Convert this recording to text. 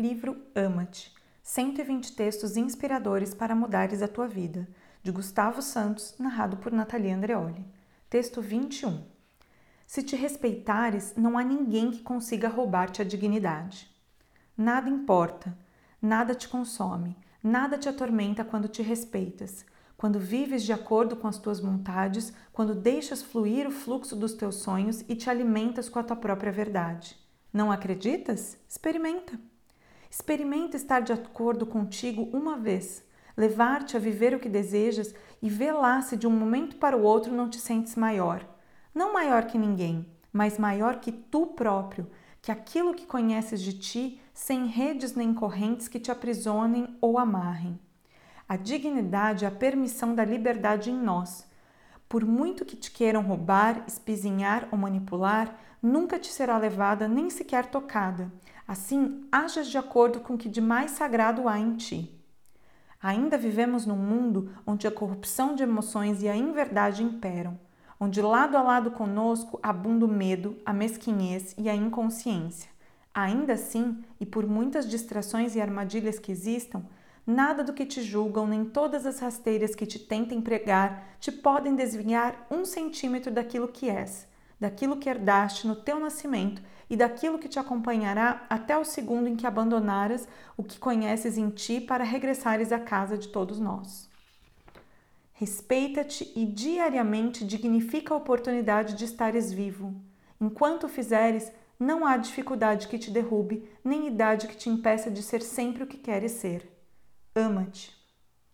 Livro Ama-te 120 textos inspiradores para mudares a tua vida, de Gustavo Santos, narrado por Natalia Andreoli. Texto 21. Se te respeitares, não há ninguém que consiga roubar-te a dignidade. Nada importa, nada te consome, nada te atormenta quando te respeitas, quando vives de acordo com as tuas vontades, quando deixas fluir o fluxo dos teus sonhos e te alimentas com a tua própria verdade. Não acreditas? Experimenta. Experimenta estar de acordo contigo uma vez, levar-te a viver o que desejas e vê lá se de um momento para o outro não te sentes maior. Não maior que ninguém, mas maior que tu próprio, que aquilo que conheces de ti, sem redes nem correntes que te aprisionem ou amarrem. A dignidade é a permissão da liberdade em nós. Por muito que te queiram roubar, espizinhar ou manipular, nunca te será levada nem sequer tocada. Assim, hajas de acordo com o que de mais sagrado há em ti. Ainda vivemos num mundo onde a corrupção de emoções e a inverdade imperam, onde lado a lado conosco abunda o medo, a mesquinhez e a inconsciência. Ainda assim, e por muitas distrações e armadilhas que existam, Nada do que te julgam, nem todas as rasteiras que te tentem pregar, te podem desviar um centímetro daquilo que és, daquilo que herdaste no teu nascimento e daquilo que te acompanhará até o segundo em que abandonaras o que conheces em ti para regressares à casa de todos nós. Respeita-te e diariamente dignifica a oportunidade de estares vivo. Enquanto fizeres, não há dificuldade que te derrube, nem idade que te impeça de ser sempre o que queres ser. Ama-te.